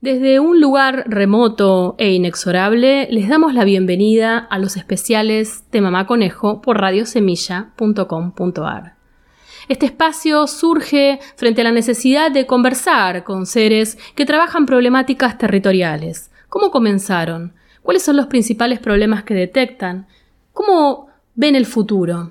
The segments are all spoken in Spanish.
Desde un lugar remoto e inexorable les damos la bienvenida a los especiales de Mamá Conejo por radiosemilla.com.ar. Este espacio surge frente a la necesidad de conversar con seres que trabajan problemáticas territoriales. ¿Cómo comenzaron? ¿Cuáles son los principales problemas que detectan? ¿Cómo ven el futuro?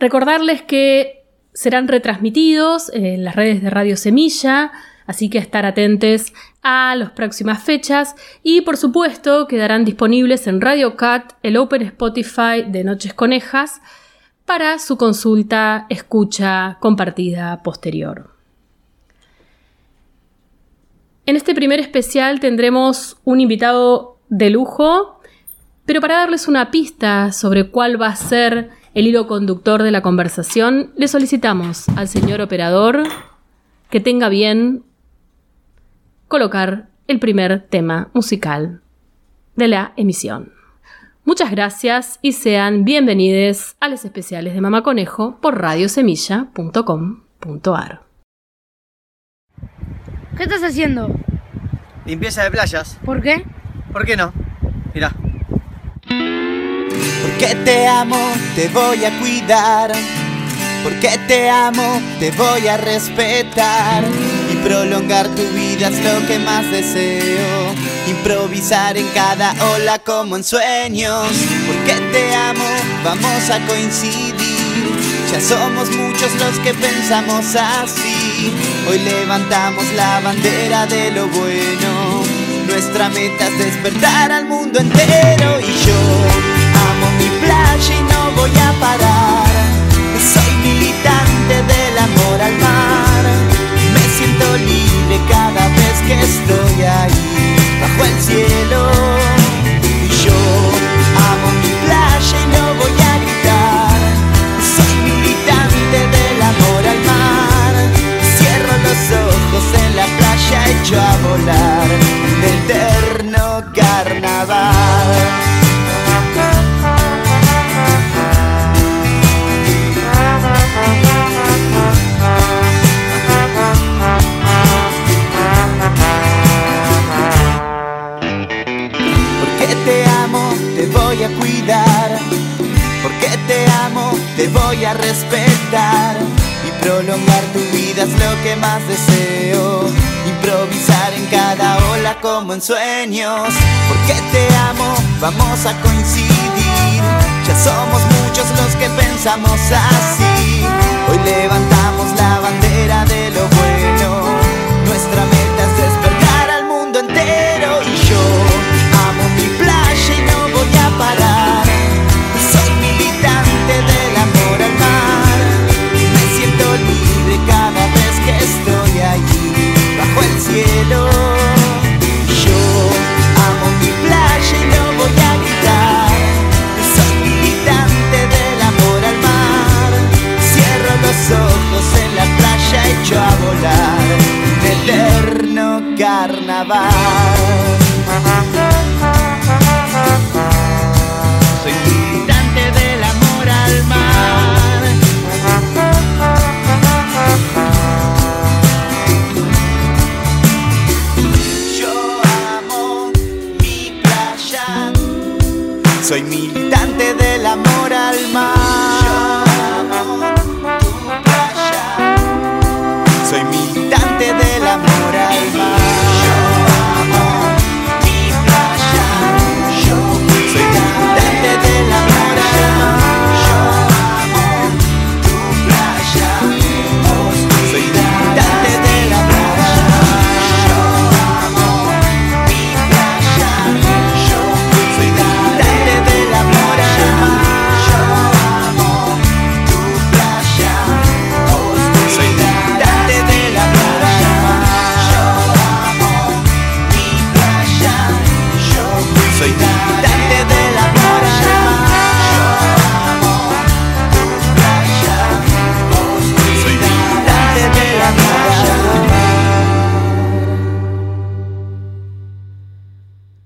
Recordarles que serán retransmitidos en las redes de Radio Semilla, Así que estar atentos a las próximas fechas y por supuesto quedarán disponibles en Radio Cat, el Open Spotify de Noches Conejas, para su consulta, escucha, compartida posterior. En este primer especial tendremos un invitado de lujo, pero para darles una pista sobre cuál va a ser el hilo conductor de la conversación, le solicitamos al señor operador que tenga bien colocar el primer tema musical de la emisión. Muchas gracias y sean bienvenidos a los especiales de Mamá Conejo por radiosemilla.com.ar. ¿Qué estás haciendo? Limpieza de playas. ¿Por qué? ¿Por qué no? Mira. Porque te amo, te voy a cuidar. Porque te amo, te voy a respetar prolongar tu vida es lo que más deseo. Improvisar en cada ola como en sueños. Porque te amo, vamos a coincidir. Ya somos muchos los que pensamos así. Hoy levantamos la bandera de lo bueno. Nuestra meta es despertar al mundo entero. Y yo amo mi playa y no voy a parar. Soy militante del amor al mar siento libre cada vez que estoy ahí, bajo el cielo. Y yo amo mi playa y no voy a gritar. Soy militante del amor al mar. Cierro los ojos en la playa, echo a volar un eterno carnaval. En sueños, porque te amo, vamos a coincidir. Ya somos muchos los que pensamos así. Hoy levantamos la bandera de lo bueno. Nuestra meta es despertar al mundo entero y yo soy militante del amor al mar. Me siento libre cada vez que estoy allí, bajo el cielo. Playa, echo a volar. Eterno carnaval.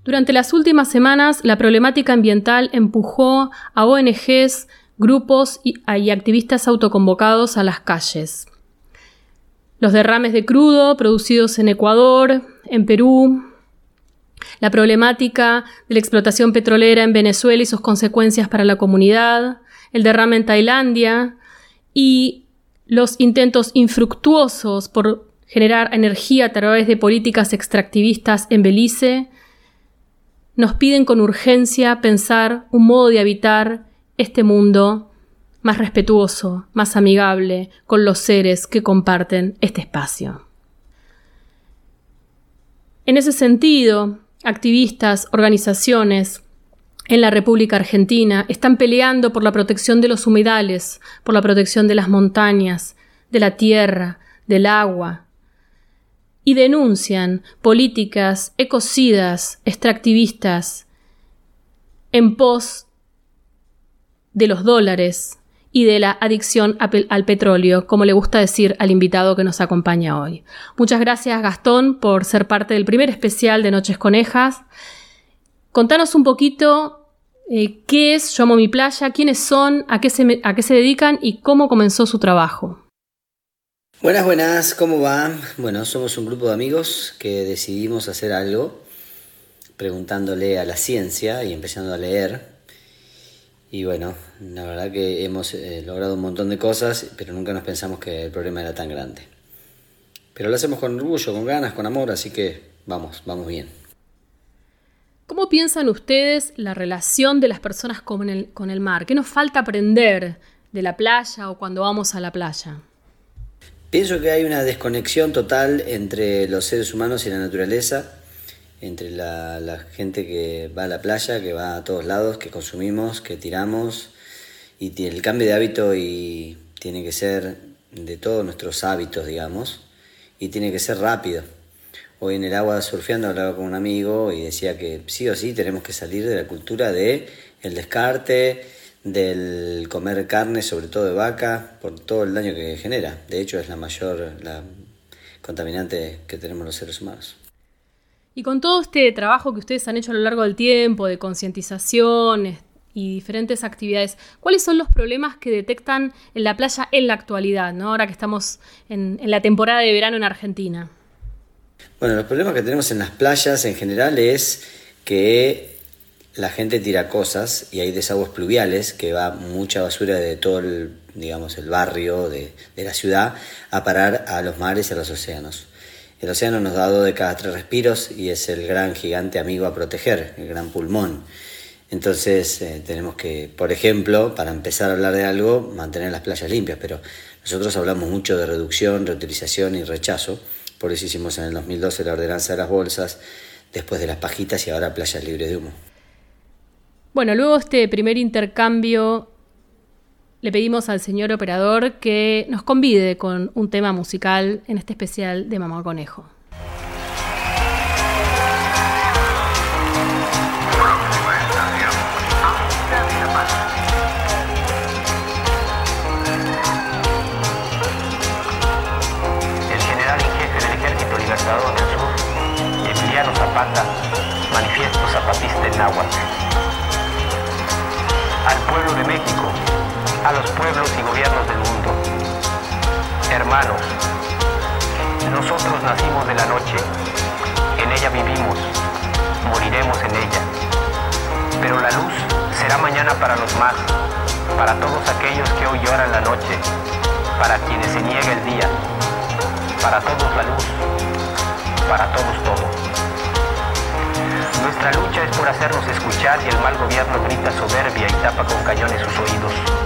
Durante las últimas semanas, la problemática ambiental empujó a ONGs, grupos y, activistas autoconvocados a las calles. los derrames de crudo producidos en Ecuador, en Perú, la problemática de la explotación petrolera en Venezuela y sus consecuencias para la comunidad, el derrame en Tailandia y los intentos infructuosos por generar energía a través de políticas extractivistas en Belice, nos piden con urgencia pensar un modo de habitar este mundo más respetuoso, más amigable con los seres que comparten este espacio. En ese sentido, activistas, organizaciones en la República Argentina están peleando por la protección de los humedales, por la protección de las montañas, de la tierra, del agua, y denuncian políticas ecocidas, extractivistas, en pos de los dólares y de la adicción al petróleo, como le gusta decir al invitado que nos acompaña hoy. Muchas gracias Gastón por ser parte del primer especial de Noches Conejas. Contanos un poquito eh, qué es Yo Amo Mi Playa, quiénes son, a qué, se, a qué se dedican y cómo comenzó su trabajo. Buenas, buenas, ¿cómo va? Bueno, somos un grupo de amigos que decidimos hacer algo preguntándole a la ciencia y empezando a leer. Y bueno, la verdad que hemos eh, logrado un montón de cosas, pero nunca nos pensamos que el problema era tan grande. Pero lo hacemos con orgullo, con ganas, con amor, así que vamos, vamos bien. ¿Cómo piensan ustedes la relación de las personas con el, con el mar? ¿Qué nos falta aprender de la playa o cuando vamos a la playa? Pienso que hay una desconexión total entre los seres humanos y la naturaleza, entre la, gente que va a la playa, que va a todos lados, que consumimos, que tiramos, y el cambio de hábito y tiene que ser de todos nuestros hábitos, digamos, y tiene que ser rápido. Hoy en el agua surfeando hablaba con un amigo y decía que sí o sí tenemos que salir de la cultura de el descarte, del comer carne, sobre todo de vaca, por todo el daño que genera. De hecho, es la mayor la contaminante que tenemos los seres humanos. Y con todo este trabajo que ustedes han hecho a lo largo del tiempo, de concientización y diferentes actividades, ¿cuáles son los problemas que detectan en la playa en la actualidad, ¿no? ahora que estamos en, en la temporada de verano en Argentina? Bueno, los problemas que tenemos en las playas en general es que la gente tira cosas y hay desagües pluviales que va mucha basura de todo el, digamos, el barrio, de, la ciudad, a parar a los mares y a los océanos. El océano nos da dos de cada tres respiros y es el gran gigante amigo a proteger, el gran pulmón. Entonces eh, tenemos que, por ejemplo, para empezar a hablar de algo, mantener las playas limpias, pero nosotros hablamos mucho de reducción, reutilización y rechazo, por eso hicimos en el 2012 la ordenanza de las bolsas, después de las pajitas y ahora playas libres de humo. Bueno, luego este primer intercambio le pedimos al señor operador que nos convide con un tema musical en este especial de Mamá Conejo. Nosotros nacimos de la noche, en ella vivimos, moriremos en ella. Pero la luz será mañana para los más, para todos aquellos que hoy lloran la noche, para quienes se niega el día, para todos la luz, para todos todo. Nuestra lucha es por hacernos escuchar y el mal gobierno grita soberbia y tapa con cañones sus oídos.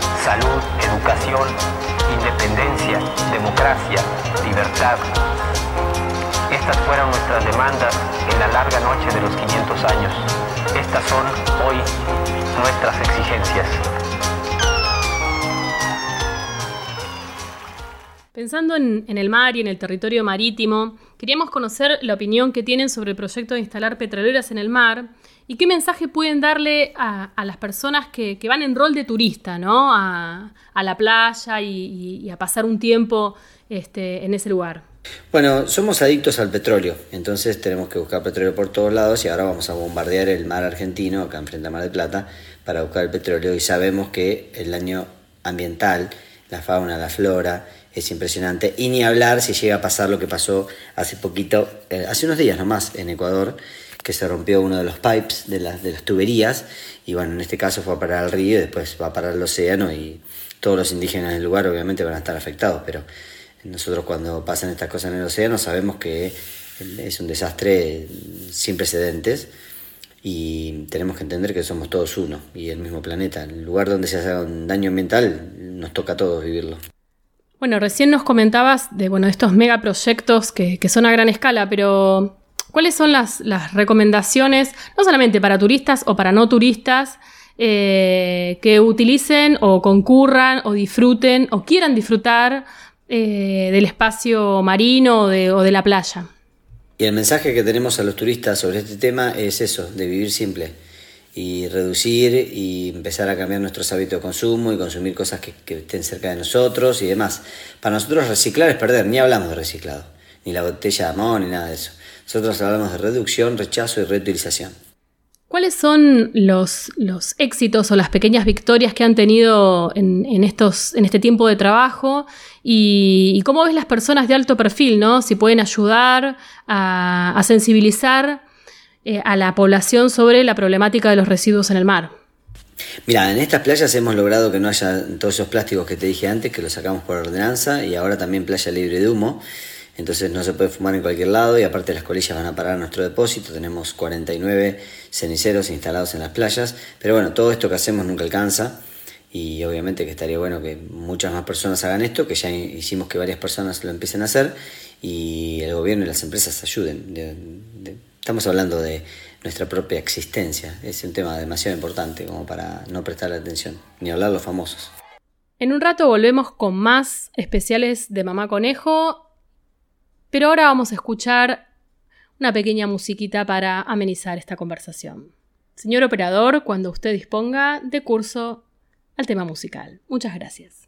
salud, educación, independencia, democracia, libertad. Estas fueron nuestras demandas en la larga noche de los 500 años. Estas son hoy nuestras exigencias. Pensando en, en, el mar y en el territorio marítimo, queríamos conocer la opinión que tienen sobre el proyecto de instalar petroleras en el mar y qué mensaje pueden darle a, las personas que, van en rol de turista, ¿no? A, la playa y, y, a pasar un tiempo este, en ese lugar. Bueno, somos adictos al petróleo, entonces tenemos que buscar petróleo por todos lados y ahora vamos a bombardear el mar argentino, acá enfrente a Mar del Plata, para buscar el petróleo y sabemos que el daño ambiental, la fauna, la flora, es impresionante. Y ni hablar si llega a pasar lo que pasó hace poquito, eh, hace unos días nomás en Ecuador, que se rompió uno de los pipes de, la, de las tuberías. Y bueno, en este caso fue a parar al río y después va a parar al océano. Y todos los indígenas del lugar obviamente van a estar afectados. Pero nosotros cuando pasan estas cosas en el océano sabemos que es un desastre sin precedentes. Y tenemos que entender que somos todos uno y el mismo planeta. El lugar donde se hace un daño ambiental nos toca a todos vivirlo. Bueno, recién nos comentabas de bueno, estos megaproyectos que, que son a gran escala, pero ¿cuáles son las, las, recomendaciones, no solamente para turistas o para no turistas, eh, que utilicen o concurran o disfruten o quieran disfrutar eh, del espacio marino o de, o de la playa? Y el mensaje que tenemos a los turistas sobre este tema es eso, de vivir simple y reducir y empezar a cambiar nuestros hábitos de consumo y consumir cosas que, estén cerca de nosotros y demás. Para nosotros reciclar es perder, ni hablamos de reciclado, ni la botella de amor, ni nada de eso. Nosotros hablamos de reducción, rechazo y reutilización. ¿Cuáles son los, los éxitos o las pequeñas victorias que han tenido en, en, estos, en este tiempo de trabajo? Y, cómo ves las personas de alto perfil, ¿no? Si pueden ayudar a sensibilizar eh, a la población sobre la problemática de los residuos en el mar. Mira, en estas playas hemos logrado que no haya todos esos plásticos que te dije antes, que los sacamos por ordenanza, y ahora también playa libre de humo. Entonces no se puede fumar en cualquier lado y aparte las colillas van a parar a nuestro depósito. Tenemos 49 ceniceros instalados en las playas. Pero bueno, todo esto que hacemos nunca alcanza y obviamente que estaría bueno que muchas más personas hagan esto, que ya hicimos que varias personas lo empiecen a hacer y el gobierno y las empresas ayuden. De, de, Estamos hablando de nuestra propia existencia. Es un tema demasiado importante como para no prestarle atención, ni hablar los famosos. En un rato volvemos con más especiales de Mamá Conejo, pero ahora vamos a escuchar una pequeña musiquita para amenizar esta conversación. Señor operador, cuando usted disponga de curso al tema musical. Muchas gracias.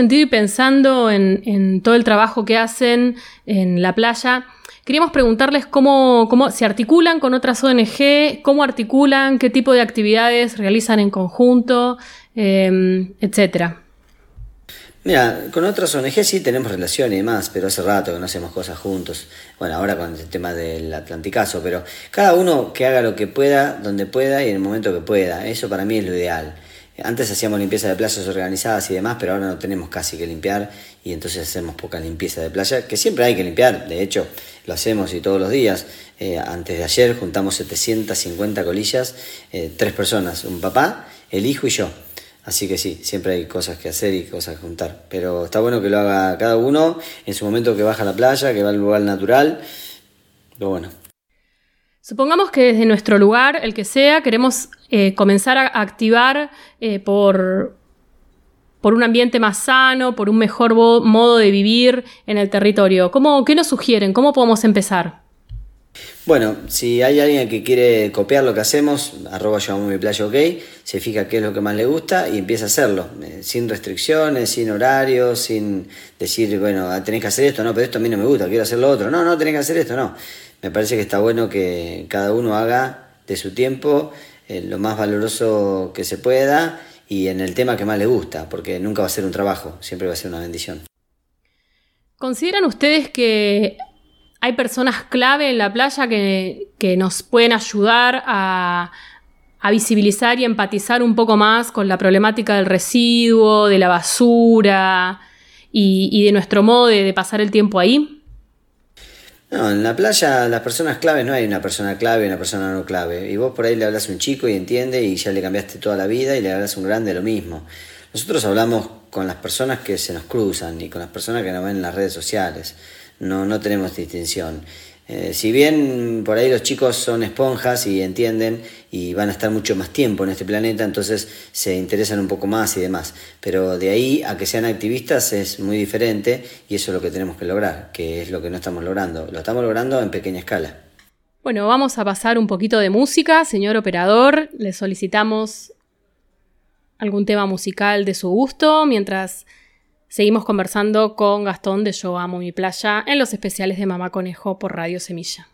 Sentido y pensando en, todo el trabajo que hacen en la playa, queríamos preguntarles cómo, cómo se articulan con otras ONG, cómo articulan, qué tipo de actividades realizan en conjunto, eh, etcétera. Mira, con otras ONG sí tenemos relación y demás, pero hace rato que no hacemos cosas juntos. Bueno, ahora con el tema del Atlanticazo, pero cada uno que haga lo que pueda, donde pueda y en el momento que pueda. Eso para mí es lo ideal. Antes hacíamos limpieza de playas organizadas y demás, pero ahora no tenemos casi que limpiar y entonces hacemos poca limpieza de playa, que siempre hay que limpiar, de hecho lo hacemos y todos los días. Eh, antes de ayer juntamos 750 colillas, eh, tres personas, un papá, el hijo y yo. Así que sí, siempre hay cosas que hacer y cosas que juntar. Pero está bueno que lo haga cada uno en su momento que baja a la playa, que va al lugar natural. Lo bueno. Supongamos que desde nuestro lugar, el que sea, queremos eh, comenzar a activar eh, por, por un ambiente más sano, por un mejor modo de vivir en el territorio. ¿Cómo, ¿Qué nos sugieren? ¿Cómo podemos empezar? Bueno, si hay alguien que quiere copiar lo que hacemos, arroba mi playa ok, se fija qué es lo que más le gusta y empieza a hacerlo, eh, sin restricciones, sin horarios, sin decir, bueno, ah, tenés que hacer esto, no, pero esto a mí no me gusta, quiero hacer lo otro, no, no, tenés que hacer esto, no. Me parece que está bueno que cada uno haga de su tiempo eh, lo más valoroso que se pueda y en el tema que más le gusta, porque nunca va a ser un trabajo, siempre va a ser una bendición. ¿Consideran ustedes que hay personas clave en la playa que, nos pueden ayudar a, visibilizar y empatizar un poco más con la problemática del residuo, de la basura y, de nuestro modo de, pasar el tiempo ahí? No, en la playa las personas claves no hay una persona clave y una persona no clave. Y vos por ahí le hablas a un chico y entiende y ya le cambiaste toda la vida y le hablas a un grande lo mismo. Nosotros hablamos con las personas que se nos cruzan y con las personas que nos ven en las redes sociales no, no tenemos distinción. Eh, si bien por ahí los chicos son esponjas y entienden y van a estar mucho más tiempo en este planeta, entonces se interesan un poco más y demás. Pero de ahí a que sean activistas es muy diferente y eso es lo que tenemos que lograr, que es lo que no estamos logrando. Lo estamos logrando en pequeña escala. Bueno, vamos a pasar un poquito de música, señor operador. Le solicitamos algún tema musical de su gusto mientras Seguimos conversando con Gastón de Yo Amo Mi Playa en los especiales de Mamá Conejo por Radio Semilla.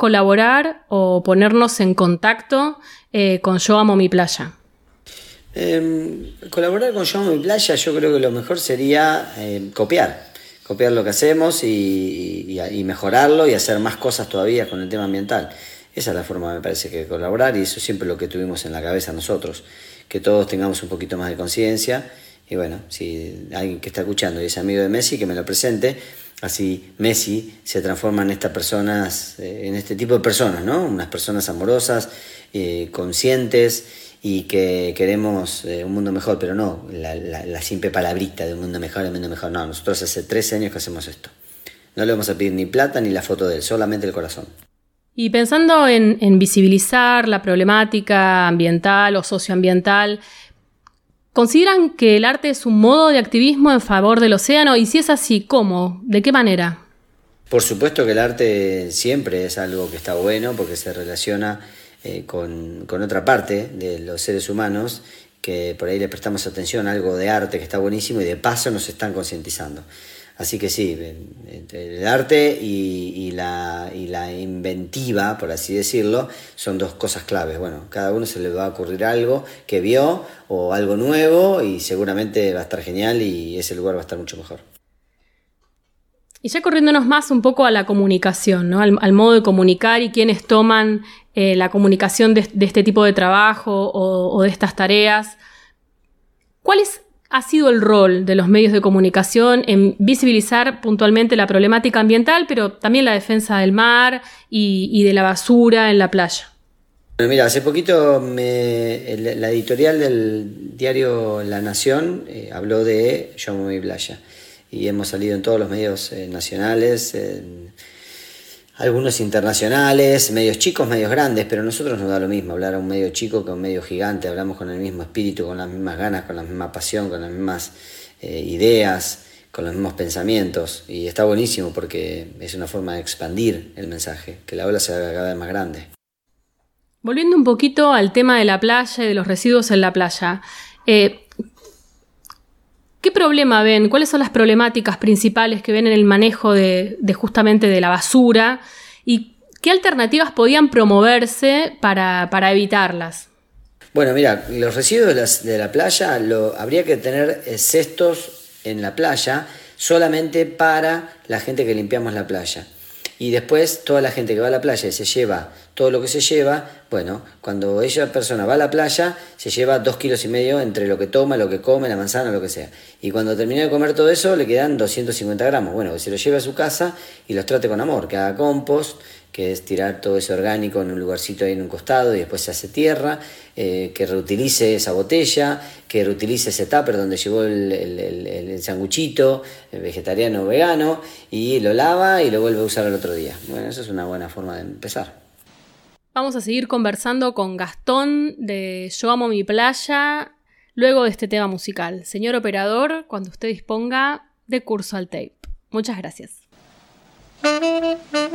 Colaborar o ponernos en contacto eh, con Yo Amo Mi Playa? Eh, colaborar con Yo Amo Mi Playa, yo creo que lo mejor sería eh, copiar. Copiar lo que hacemos y mejorarlo y hacer más cosas todavía con el tema ambiental. Esa es la forma, me parece, que colaborar y eso es siempre lo que tuvimos en la cabeza nosotros. Que todos tengamos un poquito más de conciencia y bueno, si alguien que está escuchando y es amigo de Messi, que me lo presente. Así Messi se transforma en estas personas, eh, en este tipo de personas, ¿no? Unas personas amorosas, eh, conscientes y que queremos eh, un mundo mejor, pero no la, simple palabrita de un mundo mejor, un mundo mejor. No, nosotros hace 13 años que hacemos esto. No le vamos a pedir ni plata ni la foto de él, solamente el corazón. Y pensando en, en visibilizar la problemática ambiental o socioambiental, ¿consideran que el arte es un modo de activismo en favor del océano? Y si es así, ¿cómo? ¿De qué manera? Por supuesto que el arte siempre es algo que está bueno porque se relaciona eh, con, con otra parte de los seres humanos que por ahí le prestamos atención a algo de arte que está buenísimo y de paso nos están concientizando. Así que sí, el arte y, la, y la inventiva, por así decirlo, son dos cosas claves. Bueno, cada uno se le va a ocurrir algo que vio o algo nuevo y seguramente va a estar genial y ese lugar va a estar mucho mejor. Y ya corriéndonos más un poco a la comunicación, ¿no? al, modo de comunicar y quienes toman eh, la comunicación de, de este tipo de trabajo o, o de estas tareas. ¿Cuál es- ha sido el rol de los medios de comunicación en visibilizar puntualmente la problemática ambiental, pero también la defensa del mar y, de la basura en la playa? Bueno, mira, hace poquito me- la editorial del diario La Nación eh, habló de Yo mi playa y hemos salido en todos los medios eh, nacionales, algunos internacionales, medios chicos, medios grandes, pero a nosotros nos da lo mismo hablar a un medio chico que a un medio gigante, hablamos con el mismo espíritu, con las mismas ganas, con la misma pasión, con las mismas eh, ideas, con los mismos pensamientos y está buenísimo porque es una forma de expandir el mensaje, que la ola se haga cada vez más grande. Volviendo un poquito al tema de la playa y de los residuos en la playa, eh, ¿qué problema ven? ¿Cuáles son las problemáticas principales que ven en el manejo de, justamente de la basura? ¿Y qué alternativas podían promoverse para, para evitarlas? Bueno, mira, los residuos de la playa lo, habría que tener eh, cestos en la playa solamente para la gente que limpiamos la playa. Y después toda la gente que va a la playa y se lleva todo lo que se lleva, bueno, cuando esa persona va a la playa, se lleva dos kilos y medio entre lo que toma, lo que come, la manzana, lo que sea. Y cuando termina de comer todo eso, le quedan 250 gramos. Bueno, que se lo lleve a su casa y los trate con amor, que haga compost, que es tirar todo ese orgánico en un lugarcito ahí en un costado y después se hace tierra, eh, que reutilice esa botella, que reutilice ese tupper donde llevó el, el, el- el sanguchito, vegetariano o vegano, y lo lava y lo vuelve a usar al otro día. Bueno, eso es una buena forma de empezar. Vamos a seguir conversando con Gastón de Yo Amo Mi Playa luego de este tema musical. Señor operador, cuando usted disponga de curso al tape. Muchas gracias. Mm-hmm.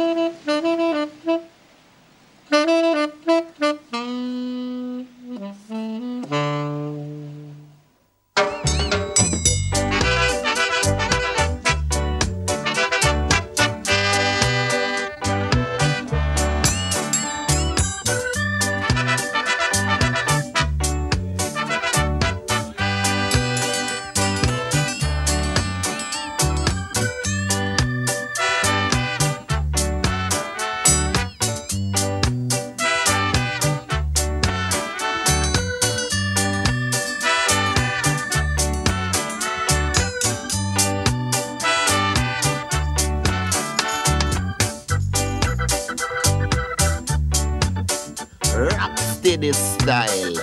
Rocksteady style.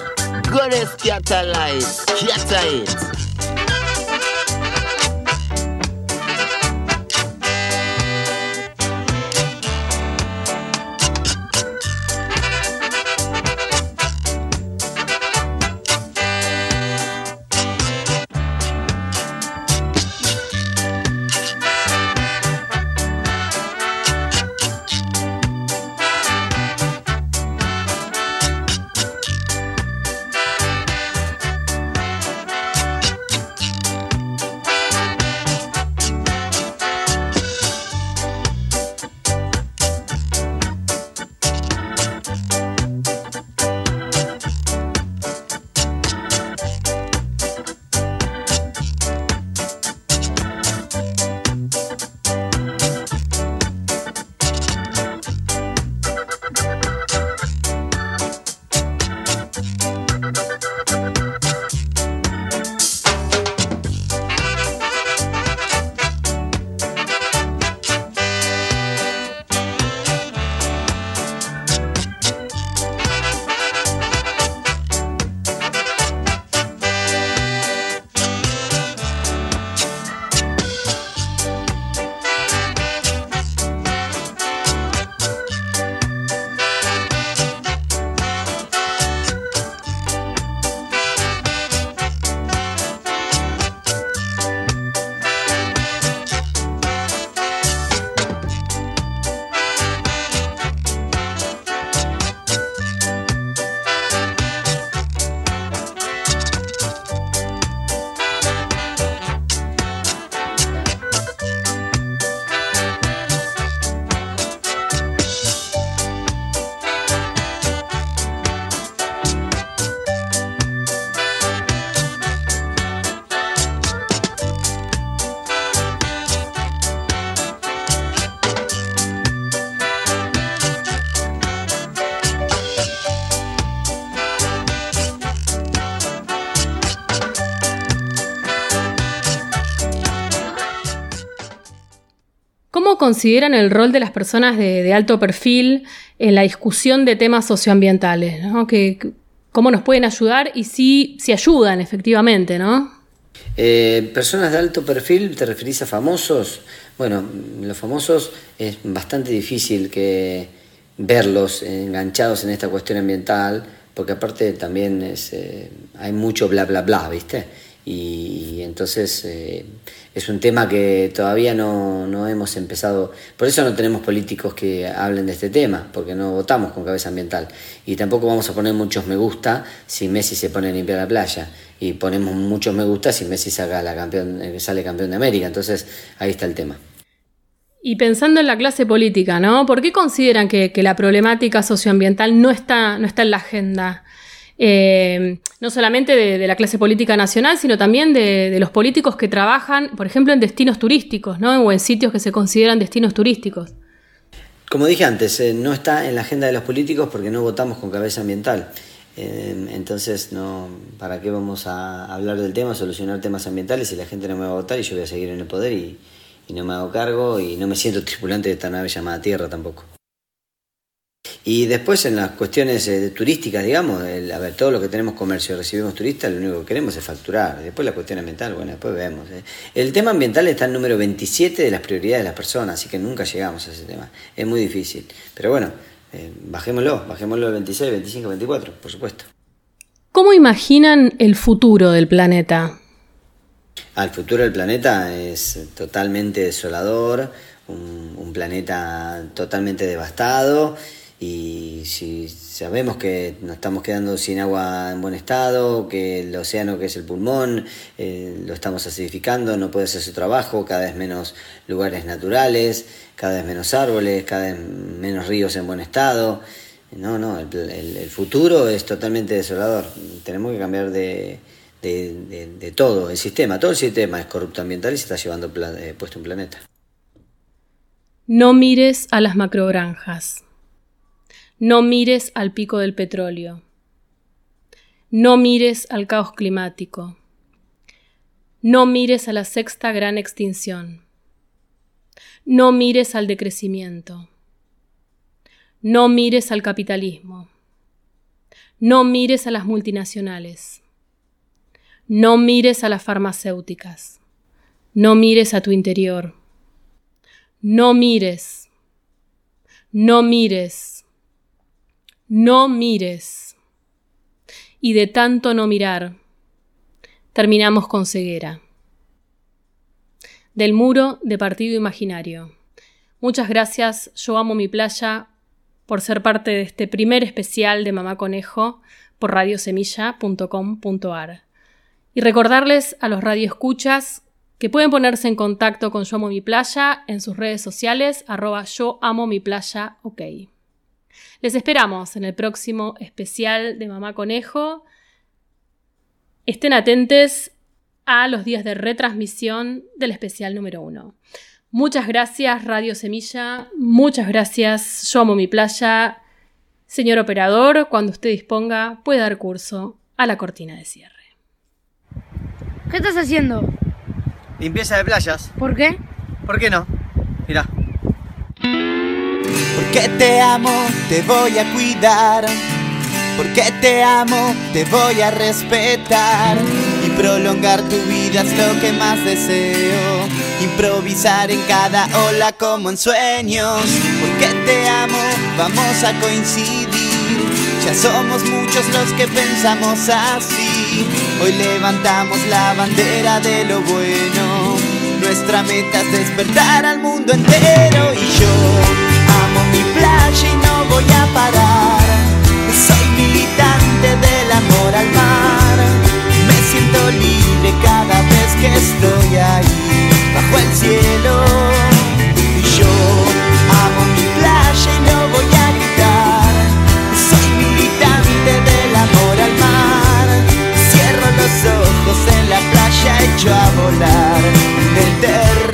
Goddess catalyze, scatter it. consideran el rol de las personas de, alto perfil en la discusión de temas socioambientales? ¿no? ¿Cómo nos pueden ayudar y si, si ayudan efectivamente, no? Eh, personas de alto perfil, ¿te referís a famosos? Bueno, los famosos es bastante difícil que verlos enganchados en esta cuestión ambiental, porque aparte también es, eh, hay mucho bla bla bla, ¿viste? Y, entonces eh, es un tema que todavía no, no, hemos empezado, por eso no tenemos políticos que hablen de este tema, porque no votamos con cabeza ambiental. Y tampoco vamos a poner muchos me gusta si Messi se pone a limpiar la playa. Y ponemos muchos me gusta si Messi saca la campeón, eh, sale campeón de América. Entonces ahí está el tema. Y pensando en la clase política, ¿no? ¿Por qué consideran que, que la problemática socioambiental no está, no está en la agenda? Eh, no solamente de, la clase política nacional, sino también de, los políticos que trabajan, por ejemplo, en destinos turísticos, ¿no? O en sitios que se consideran destinos turísticos. Como dije antes, eh, no está en la agenda de los políticos porque no votamos con cabeza ambiental. Eh, entonces, no, ¿para qué vamos a hablar del tema, solucionar temas ambientales si la gente no me va a votar y yo voy a seguir en el poder y no me hago cargo y no me siento tripulante de esta nave llamada Tierra tampoco? Y después en las cuestiones eh, turísticas, digamos, a ver, todo lo que tenemos comercio, recibimos turistas, lo único que queremos es facturar. Después la cuestión ambiental, bueno, después vemos. Eh. El tema ambiental está en número 27 de las prioridades de las personas, así que nunca llegamos a ese tema. Es muy difícil. Pero bueno, eh, bajémoslo, bajémoslo al 26, 25, 24, por supuesto. ¿Cómo imaginan el futuro del planeta? Al futuro del planeta es totalmente desolador, un, un planeta totalmente devastado y si sabemos que nos estamos quedando sin agua en buen estado, que el océano que es el pulmón eh, lo estamos acidificando, no puede hacer su trabajo, cada vez menos lugares naturales, cada vez menos árboles, cada vez menos ríos en buen estado. No, no, el, futuro es totalmente desolador. Tenemos que cambiar de, todo, el sistema. Todo el sistema es corrupto ambiental y se está llevando eh, puesto un planeta. No mires a las macrogranjas. No mires al pico del petróleo. No mires al caos climático. No mires a la sexta gran extinción. No mires al decrecimiento. No mires al capitalismo. No mires a las multinacionales. No mires a las farmacéuticas. No mires a tu interior. No mires. No mires no mires. Y de tanto no mirar, terminamos con ceguera. Del muro de Partido Imaginario. Muchas gracias, yo amo mi playa, por ser parte de este primer especial de Mamá Conejo por radiosemilla.com.ar. Y recordarles a los radioescuchas que pueden ponerse en contacto con Yo Amo Mi Playa en sus redes sociales, arroba Yo Amo Mi Playa, ok. Les esperamos en el próximo especial de Mamá Conejo. Estén atentos a los días de retransmisión del especial número uno. Muchas gracias Radio Semilla, muchas gracias Yo Amo Mi Playa. Señor operador, cuando usted disponga, puede dar curso a la cortina de cierre. ¿Qué estás haciendo? Limpieza de playas. ¿Por qué? ¿Por qué no? Mira. Porque te amo, te voy a cuidar. Porque te amo, te voy a respetar. Y prolongar tu vida es lo que más deseo. Improvisar en cada ola como en sueños. Porque te amo, vamos a coincidir. Ya somos muchos los que pensamos así. Hoy levantamos la bandera de lo bueno. Nuestra meta es despertar al mundo entero y yo y no voy a parar. Soy militante del amor al mar. Me siento libre cada vez que estoy ahí, bajo el cielo. Y yo amo mi playa y no voy a gritar. Soy militante del amor al mar. Cierro los ojos en la playa, echo a volar el eterno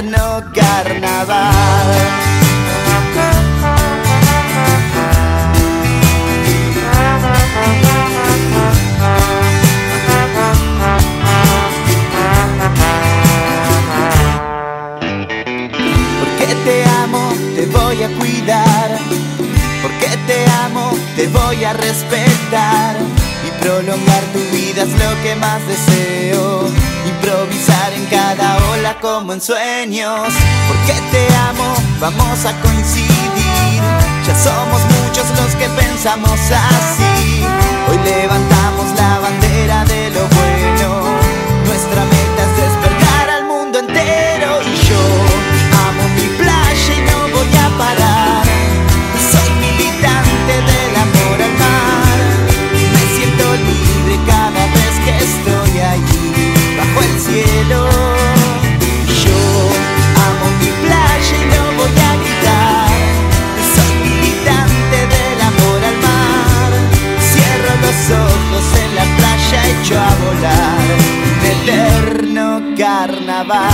sueños. Porque te amo, vamos a coincidir. Ya somos muchos los que pensamos así. Hoy levantamos. hecho a volar de eterno carnaval.